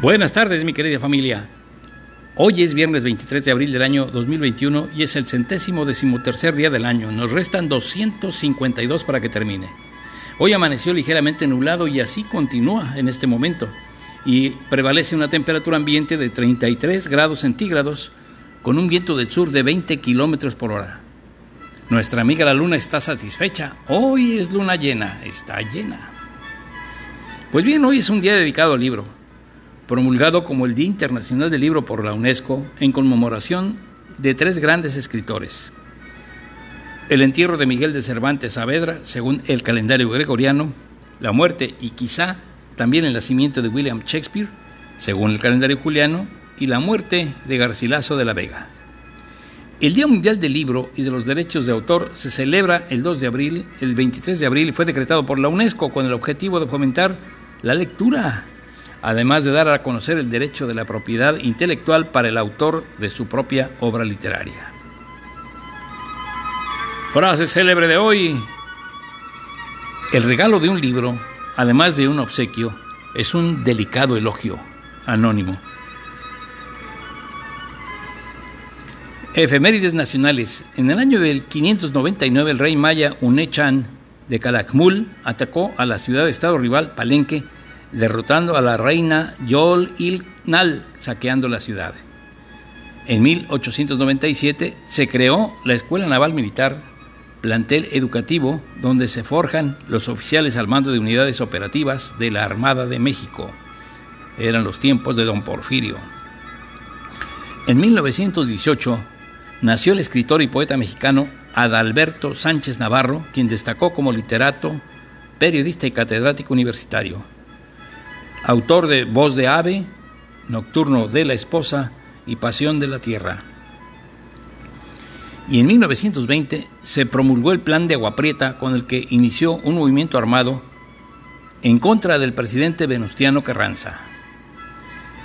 Buenas tardes, mi querida familia. Hoy es viernes 23 de abril del año 2021 y es el centésimo decimotercer día del año. Nos restan 252 para que termine. Hoy amaneció ligeramente nublado y así continúa en este momento. Y prevalece una temperatura ambiente de 33 grados centígrados con un viento del sur de 20 kilómetros por hora. Nuestra amiga la luna está satisfecha. Hoy es luna llena, está llena. Pues bien, hoy es un día dedicado al libro promulgado como el Día Internacional del Libro por la UNESCO en conmemoración de tres grandes escritores. El entierro de Miguel de Cervantes Saavedra, según el calendario gregoriano, la muerte y quizá también el nacimiento de William Shakespeare, según el calendario juliano, y la muerte de Garcilaso de la Vega. El Día Mundial del Libro y de los Derechos de Autor se celebra el 2 de abril, el 23 de abril y fue decretado por la UNESCO con el objetivo de fomentar la lectura además de dar a conocer el derecho de la propiedad intelectual para el autor de su propia obra literaria. Frase célebre de hoy. El regalo de un libro, además de un obsequio, es un delicado elogio anónimo. Efemérides nacionales. En el año del 599 el rey maya Unechan de Calakmul atacó a la ciudad-estado rival Palenque derrotando a la reina Yol Il-Nal, saqueando la ciudad. En 1897 se creó la Escuela Naval Militar, plantel educativo donde se forjan los oficiales al mando de unidades operativas de la Armada de México. Eran los tiempos de don Porfirio. En 1918 nació el escritor y poeta mexicano Adalberto Sánchez Navarro, quien destacó como literato, periodista y catedrático universitario autor de Voz de Ave, Nocturno de la Esposa y Pasión de la Tierra. Y en 1920 se promulgó el Plan de Agua Prieta con el que inició un movimiento armado en contra del presidente Venustiano Carranza.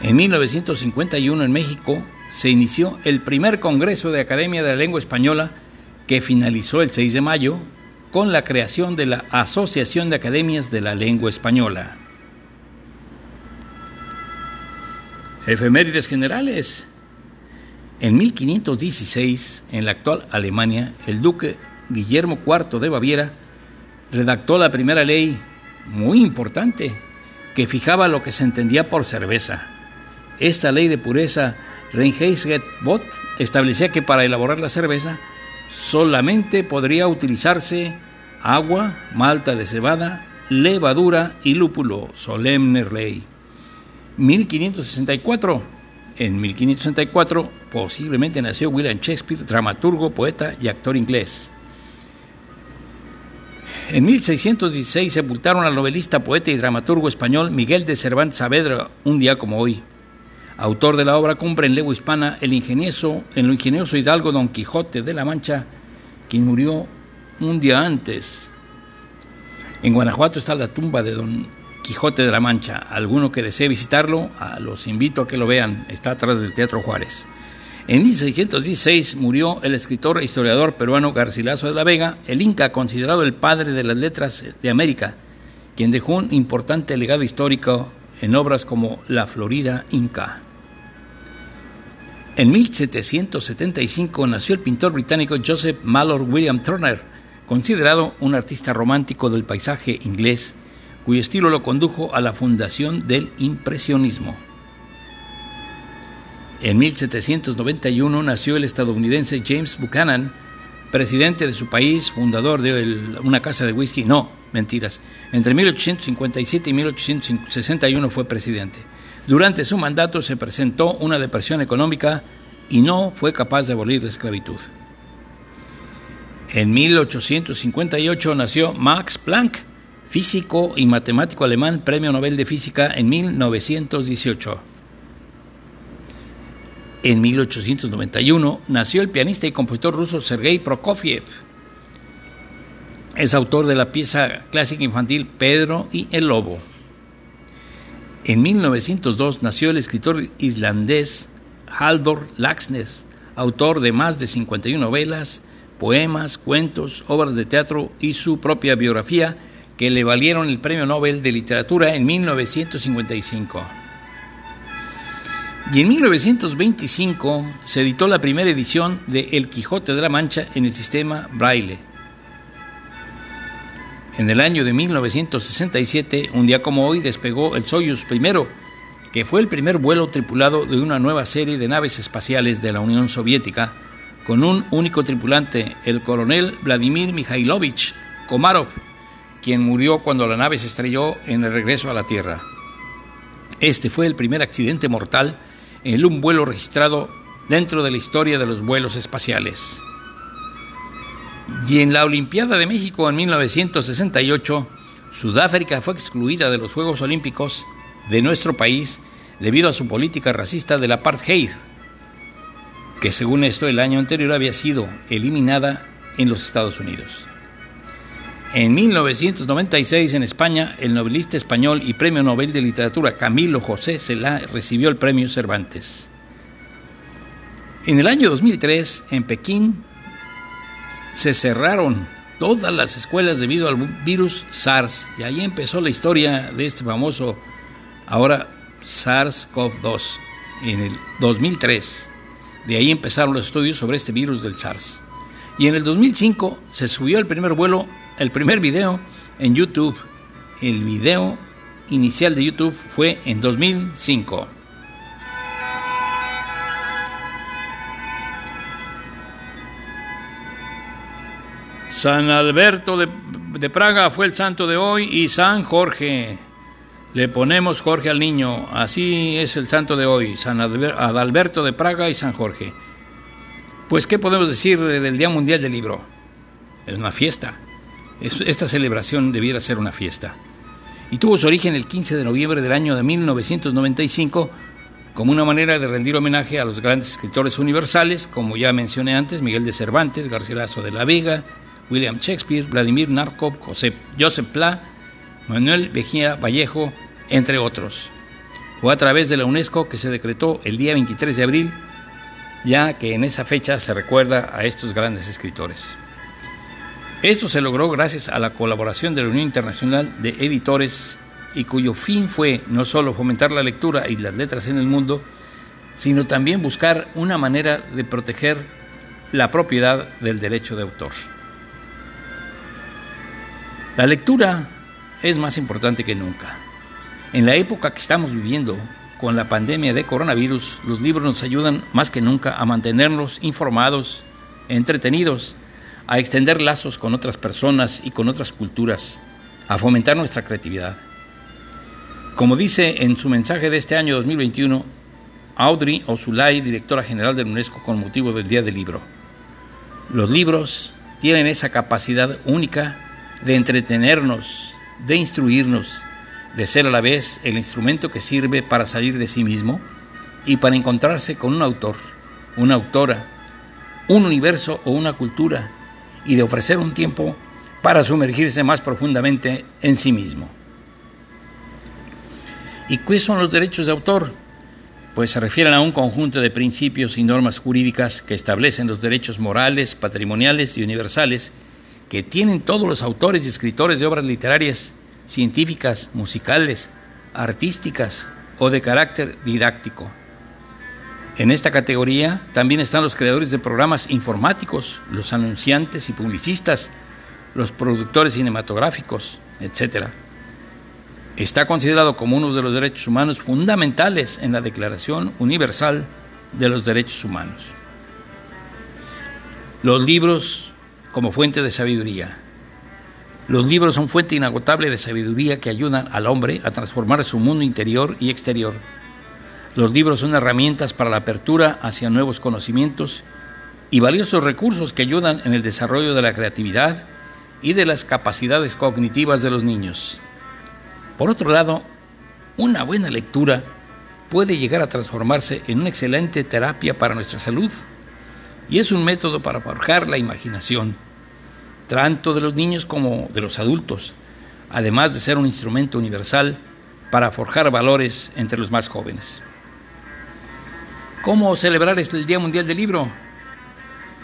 En 1951 en México se inició el primer Congreso de Academia de la Lengua Española que finalizó el 6 de mayo con la creación de la Asociación de Academias de la Lengua Española. Efemérides generales. En 1516, en la actual Alemania, el duque Guillermo IV de Baviera redactó la primera ley, muy importante, que fijaba lo que se entendía por cerveza. Esta ley de pureza, Reinheitsgebot, establecía que para elaborar la cerveza solamente podría utilizarse agua, malta de cebada, levadura y lúpulo, solemne ley. 1564. En 1564 posiblemente nació William Shakespeare, dramaturgo, poeta y actor inglés. En 1616 sepultaron al novelista, poeta y dramaturgo español Miguel de Cervantes Saavedra, un día como hoy. Autor de la obra cumbre en lengua hispana, el ingenioso, el ingenioso hidalgo Don Quijote de la Mancha, quien murió un día antes. En Guanajuato está la tumba de Don Quijote de la Mancha. Alguno que desee visitarlo, los invito a que lo vean. Está atrás del Teatro Juárez. En 1616 murió el escritor e historiador peruano Garcilaso de la Vega, el Inca, considerado el padre de las letras de América, quien dejó un importante legado histórico en obras como La Florida Inca. En 1775 nació el pintor británico Joseph Mallory William Turner, considerado un artista romántico del paisaje inglés cuyo estilo lo condujo a la fundación del impresionismo. En 1791 nació el estadounidense James Buchanan, presidente de su país, fundador de una casa de whisky. No, mentiras. Entre 1857 y 1861 fue presidente. Durante su mandato se presentó una depresión económica y no fue capaz de abolir la esclavitud. En 1858 nació Max Planck, físico y matemático alemán, Premio Nobel de Física en 1918. En 1891 nació el pianista y compositor ruso Sergei Prokofiev. Es autor de la pieza clásica infantil Pedro y el Lobo. En 1902 nació el escritor islandés Halldor Laxness, autor de más de 51 novelas, poemas, cuentos, obras de teatro y su propia biografía que le valieron el Premio Nobel de Literatura en 1955. Y en 1925 se editó la primera edición de El Quijote de la Mancha en el sistema Braille. En el año de 1967, un día como hoy, despegó el Soyuz I, que fue el primer vuelo tripulado de una nueva serie de naves espaciales de la Unión Soviética, con un único tripulante, el coronel Vladimir Mikhailovich Komarov, quien murió cuando la nave se estrelló en el regreso a la Tierra. Este fue el primer accidente mortal en un vuelo registrado dentro de la historia de los vuelos espaciales. Y en la Olimpiada de México en 1968, Sudáfrica fue excluida de los Juegos Olímpicos de nuestro país debido a su política racista del apartheid, que según esto el año anterior había sido eliminada en los Estados Unidos. En 1996 en España, el novelista español y premio Nobel de Literatura Camilo José Cela recibió el premio Cervantes. En el año 2003, en Pekín, se cerraron todas las escuelas debido al virus SARS y ahí empezó la historia de este famoso ahora SARS-CoV-2 en el 2003. De ahí empezaron los estudios sobre este virus del SARS. Y en el 2005 se subió el primer vuelo, el primer video en YouTube. El video inicial de YouTube fue en 2005. San Alberto de, Praga fue el santo de hoy y San Jorge. Le ponemos Jorge al niño. Así es el santo de hoy, San Adalberto de Praga y San Jorge. Pues, ¿qué podemos decir del Día Mundial del Libro? Es una fiesta. Esta celebración debiera ser una fiesta. Y tuvo su origen el 15 de noviembre del año de 1995 como una manera de rendir homenaje a los grandes escritores universales, como ya mencioné antes, Miguel de Cervantes, Garcilaso de la Vega, William Shakespeare, Vladimir Nabokov, José, Joseph Pla, Manuel Vejía Vallejo, entre otros. Fue a través de la UNESCO que se decretó el día 23 de abril, ya que en esa fecha se recuerda a estos grandes escritores. Esto se logró gracias a la colaboración de la Unión Internacional de Editores y cuyo fin fue no solo fomentar la lectura y las letras en el mundo, sino también buscar una manera de proteger la propiedad del derecho de autor. La lectura es más importante que nunca. En la época que estamos viviendo, con la pandemia de coronavirus, los libros nos ayudan más que nunca a mantenernos informados, entretenidos, a extender lazos con otras personas y con otras culturas, a fomentar nuestra creatividad. Como dice en su mensaje de este año 2021, Audrey Osulay, directora general de UNESCO con motivo del Día del Libro. Los libros tienen esa capacidad única de entretenernos, de instruirnos, de ser a la vez el instrumento que sirve para salir de sí mismo y para encontrarse con un autor, una autora, un universo o una cultura y de ofrecer un tiempo para sumergirse más profundamente en sí mismo. ¿Y qué son los derechos de autor? Pues se refieren a un conjunto de principios y normas jurídicas que establecen los derechos morales, patrimoniales y universales que tienen todos los autores y escritores de obras literarias, científicas, musicales, artísticas o de carácter didáctico. En esta categoría también están los creadores de programas informáticos, los anunciantes y publicistas, los productores cinematográficos, etc. Está considerado como uno de los derechos humanos fundamentales en la Declaración Universal de los Derechos Humanos. Los libros como fuente de sabiduría. Los libros son fuente inagotable de sabiduría que ayudan al hombre a transformar su mundo interior y exterior. Los libros son herramientas para la apertura hacia nuevos conocimientos y valiosos recursos que ayudan en el desarrollo de la creatividad y de las capacidades cognitivas de los niños. Por otro lado, una buena lectura puede llegar a transformarse en una excelente terapia para nuestra salud y es un método para forjar la imaginación tanto de los niños como de los adultos, además de ser un instrumento universal para forjar valores entre los más jóvenes. ¿Cómo celebrar este, el Día Mundial del Libro?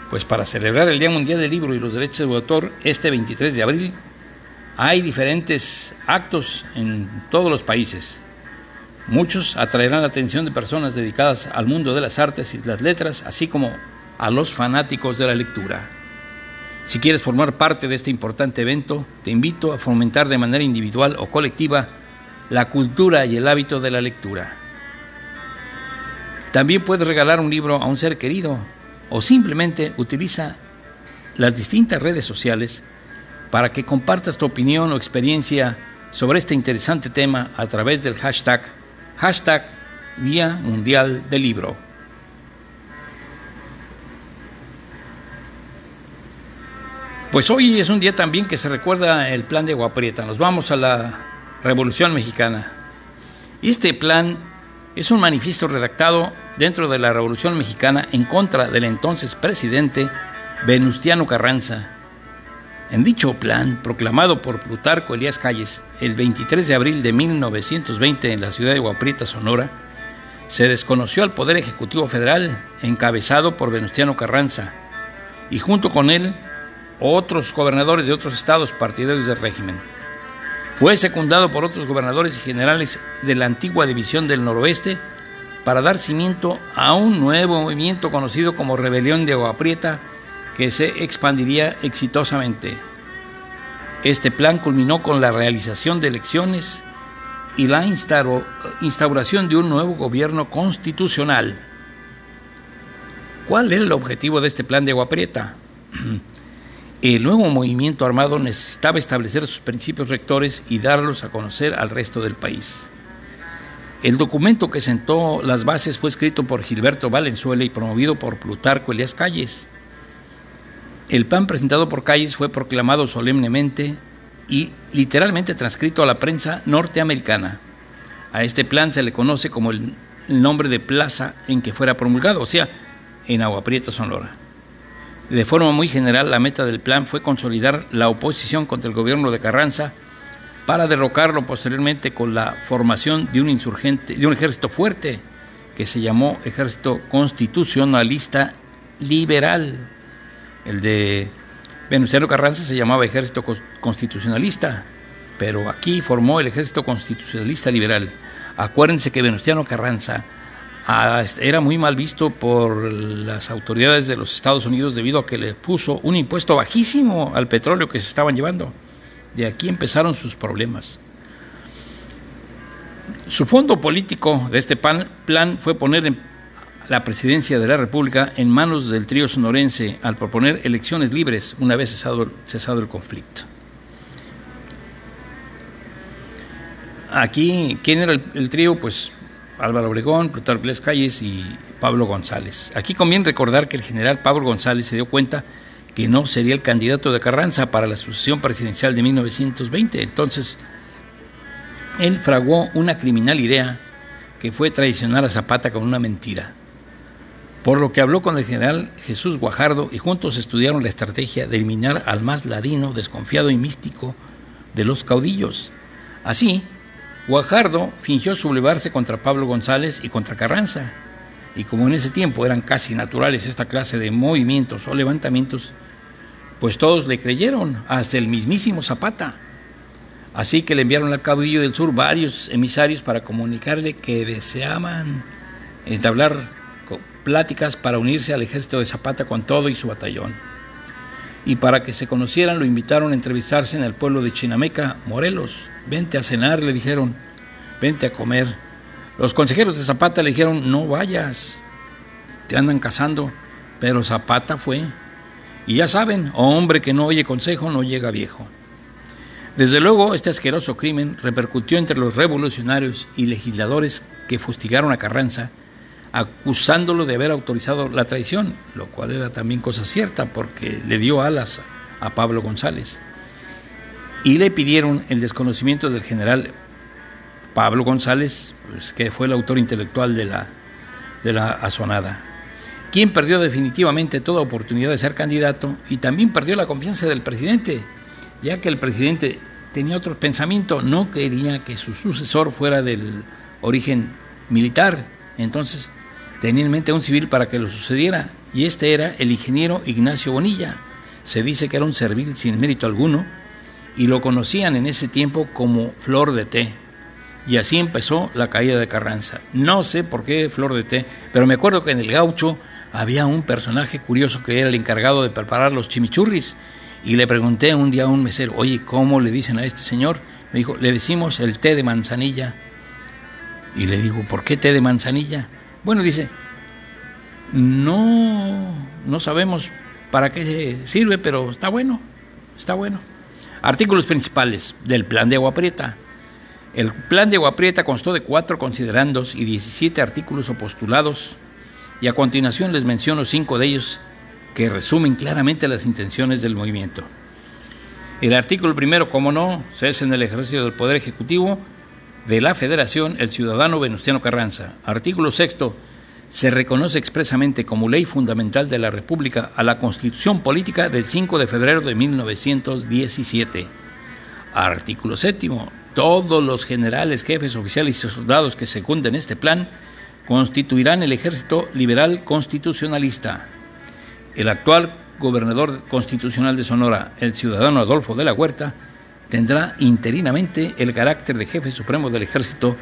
Pues para celebrar el Día Mundial del Libro y los derechos de autor este 23 de abril hay diferentes actos en todos los países. Muchos atraerán la atención de personas dedicadas al mundo de las artes y las letras, así como a los fanáticos de la lectura. Si quieres formar parte de este importante evento, te invito a fomentar de manera individual o colectiva la cultura y el hábito de la lectura. También puedes regalar un libro a un ser querido o simplemente utiliza las distintas redes sociales para que compartas tu opinión o experiencia sobre este interesante tema a través del hashtag, hashtag Día Mundial del Libro. Pues hoy es un día también que se recuerda el plan de Guaprieta. Nos vamos a la Revolución Mexicana. Este plan es un manifiesto redactado dentro de la Revolución Mexicana en contra del entonces presidente Venustiano Carranza. En dicho plan, proclamado por Plutarco Elías Calles el 23 de abril de 1920 en la ciudad de Guaprieta, Sonora, se desconoció al Poder Ejecutivo Federal, encabezado por Venustiano Carranza, y junto con él otros gobernadores de otros estados partidarios del régimen. Fue secundado por otros gobernadores y generales de la antigua división del noroeste para dar cimiento a un nuevo movimiento conocido como Rebelión de Agua Prieta que se expandiría exitosamente. Este plan culminó con la realización de elecciones y la instauración de un nuevo gobierno constitucional. ¿Cuál era el objetivo de este plan de Agua Prieta? El nuevo movimiento armado necesitaba establecer sus principios rectores y darlos a conocer al resto del país. El documento que sentó las bases fue escrito por Gilberto Valenzuela y promovido por Plutarco Elías Calles. El plan presentado por Calles fue proclamado solemnemente y literalmente transcrito a la prensa norteamericana. A este plan se le conoce como el, nombre de plaza en que fuera promulgado, o sea, en Agua Prieta, Sonora. De forma muy general, la meta del plan fue consolidar la oposición contra el gobierno de Carranza para derrocarlo posteriormente con la formación de un insurgente, de un ejército fuerte que se llamó Ejército Constitucionalista Liberal. El de Venustiano Carranza se llamaba Ejército Constitucionalista, pero aquí formó el Ejército Constitucionalista Liberal. Acuérdense que Venustiano Carranza era muy mal visto por las autoridades de los Estados Unidos debido a que le puso un impuesto bajísimo al petróleo que se estaban llevando. De aquí empezaron sus problemas. Su fondo político de este plan fue poner la presidencia de la República en manos del trío sonorense al proponer elecciones libres una vez cesado, el conflicto. Aquí, ¿quién era el trío? Pues Álvaro Obregón, Plutarco Les Calles y Pablo González. Aquí conviene recordar que el general Pablo González se dio cuenta que no sería el candidato de Carranza para la sucesión presidencial de 1920. Entonces, él fraguó una criminal idea que fue traicionar a Zapata con una mentira. Por lo que habló con el general Jesús Guajardo y juntos estudiaron la estrategia de eliminar al más ladino, desconfiado y místico de los caudillos. Así, Guajardo fingió sublevarse contra Pablo González y contra Carranza, y como en ese tiempo eran casi naturales esta clase de movimientos o levantamientos, pues todos le creyeron, hasta el mismísimo Zapata. Así que le enviaron al caudillo del sur varios emisarios para comunicarle que deseaban entablar pláticas para unirse al ejército de Zapata con todo y su batallón. Y para que se conocieran lo invitaron a entrevistarse en el pueblo de Chinameca, Morelos, Vente a cenar, le dijeron, vente a comer. Los consejeros de Zapata le dijeron, no vayas, te andan cazando. Pero Zapata fue. Y ya saben, hombre que no oye consejo no llega viejo. Desde luego, este asqueroso crimen repercutió entre los revolucionarios y legisladores que fustigaron a Carranza, acusándolo de haber autorizado la traición, lo cual era también cosa cierta porque le dio alas a Pablo González y le pidieron el desconocimiento del general Pablo González, pues, que fue el autor intelectual de la, de la quien perdió definitivamente toda oportunidad de ser candidato y también perdió la confianza del presidente, ya que el presidente tenía otro pensamiento, no quería que su sucesor fuera del origen militar, entonces tenía en mente a un civil para que lo sucediera, y este era el ingeniero Ignacio Bonilla. Se dice que era un servil sin mérito alguno, y lo conocían en ese tiempo como flor de té. Y así empezó la caída de Carranza. No sé por qué flor de té, pero me acuerdo que en el gaucho había un personaje curioso que era el encargado de preparar los chimichurris. Y le pregunté un día a un mesero, oye, ¿cómo le dicen a este señor? Me dijo, le decimos el té de manzanilla. Y le digo, ¿por qué té de manzanilla? Bueno, dice, no, no sabemos para qué sirve, pero está bueno, está bueno. Artículos principales del plan de Agua Prieta. El plan de Agua Prieta constó de cuatro considerandos y 17 artículos o postulados, y a continuación les menciono cinco de ellos que resumen claramente las intenciones del movimiento. El artículo primero, como no, cesa en el ejercicio del Poder Ejecutivo de la Federación el ciudadano Venustiano Carranza. Artículo sexto, se reconoce expresamente como ley fundamental de la República a la Constitución Política del 5 de febrero de 1917. Artículo séptimo. Todos los generales, jefes, oficiales y soldados que secunden este plan constituirán el Ejército Liberal Constitucionalista. El actual gobernador constitucional de Sonora, el ciudadano Adolfo de la Huerta, tendrá interinamente el carácter de jefe supremo del Ejército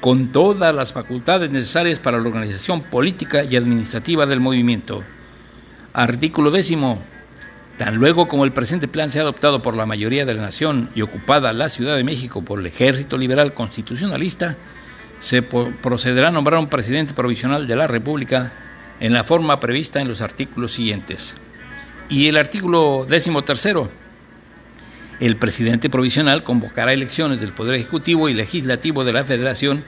con todas las facultades necesarias para la organización política y administrativa del movimiento. Artículo décimo. Tan luego como el presente plan sea adoptado por la mayoría de la nación y ocupada la Ciudad de México por el Ejército Liberal Constitucionalista, se procederá a nombrar un presidente provisional de la República en la forma prevista en los artículos siguientes. Y el artículo décimo tercero. El presidente provisional convocará elecciones del Poder Ejecutivo y Legislativo de la Federación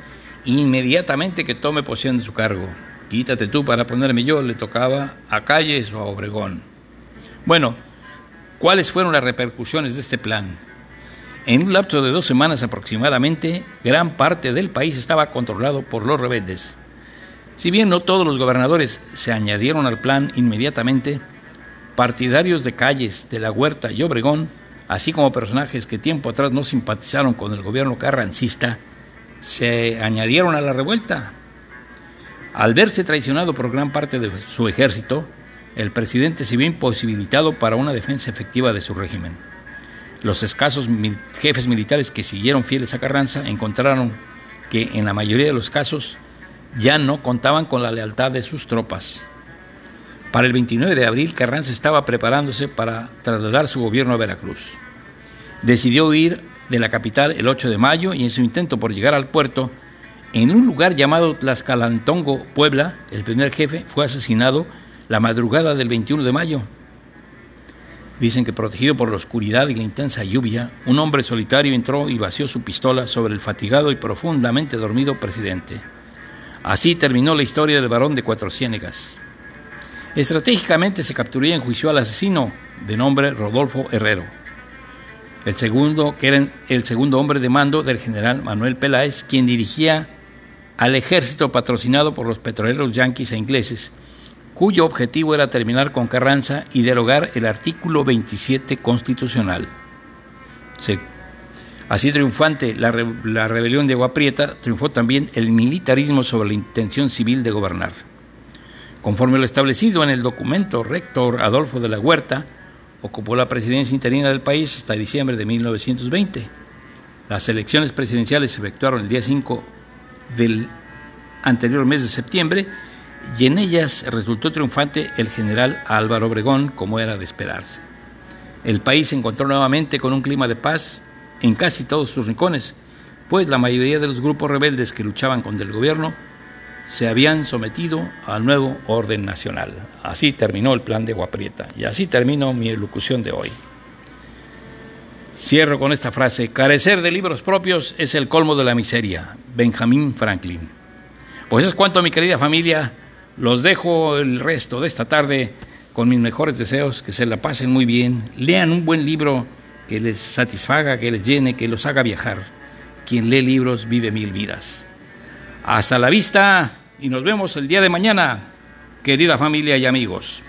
inmediatamente que tome posesión de su cargo. Quítate tú para ponerme yo, le tocaba a Calles o a Obregón. Bueno, ¿cuáles fueron las repercusiones de este plan? En un lapso de dos semanas aproximadamente, gran parte del país estaba controlado por los rebeldes. Si bien no todos los gobernadores se añadieron al plan inmediatamente, partidarios de Calles, de la Huerta y Obregón así como personajes que tiempo atrás no simpatizaron con el gobierno carrancista, se añadieron a la revuelta. Al verse traicionado por gran parte de su ejército, el presidente se vio imposibilitado para una defensa efectiva de su régimen. Los escasos jefes militares que siguieron fieles a Carranza encontraron que en la mayoría de los casos ya no contaban con la lealtad de sus tropas. Para el 29 de abril, Carranza estaba preparándose para trasladar su gobierno a Veracruz. Decidió huir de la capital el 8 de mayo y en su intento por llegar al puerto, en un lugar llamado Tlaxcalantongo, Puebla, el primer jefe fue asesinado la madrugada del 21 de mayo. Dicen que protegido por la oscuridad y la intensa lluvia, un hombre solitario entró y vació su pistola sobre el fatigado y profundamente dormido presidente. Así terminó la historia del varón de Cuatro Ciénegas. Estratégicamente se capturó y enjuició al asesino, de nombre Rodolfo Herrero. El segundo, que era el segundo hombre de mando del general Manuel Peláez, quien dirigía al ejército patrocinado por los petroleros yanquis e ingleses, cuyo objetivo era terminar con Carranza y derogar el artículo 27 constitucional. así triunfante la, la rebelión de Aguaprieta, triunfó también el militarismo sobre la intención civil de gobernar. Conforme lo establecido en el documento rector Adolfo de la Huerta, ocupó la presidencia interina del país hasta diciembre de 1920. Las elecciones presidenciales se efectuaron el día 5 del anterior mes de septiembre y en ellas resultó triunfante el general Álvaro Obregón, como era de esperarse. El país se encontró nuevamente con un clima de paz en casi todos sus rincones, pues la mayoría de los grupos rebeldes que luchaban contra el gobierno se habían sometido al nuevo orden nacional. Así terminó el plan de Guaprieta y así terminó mi elocución de hoy. Cierro con esta frase, carecer de libros propios es el colmo de la miseria. Benjamin Franklin. Pues es cuanto mi querida familia, los dejo el resto de esta tarde con mis mejores deseos, que se la pasen muy bien, lean un buen libro que les satisfaga, que les llene, que los haga viajar. Quien lee libros vive mil vidas. Hasta la vista y nos vemos el día de mañana, querida familia y amigos.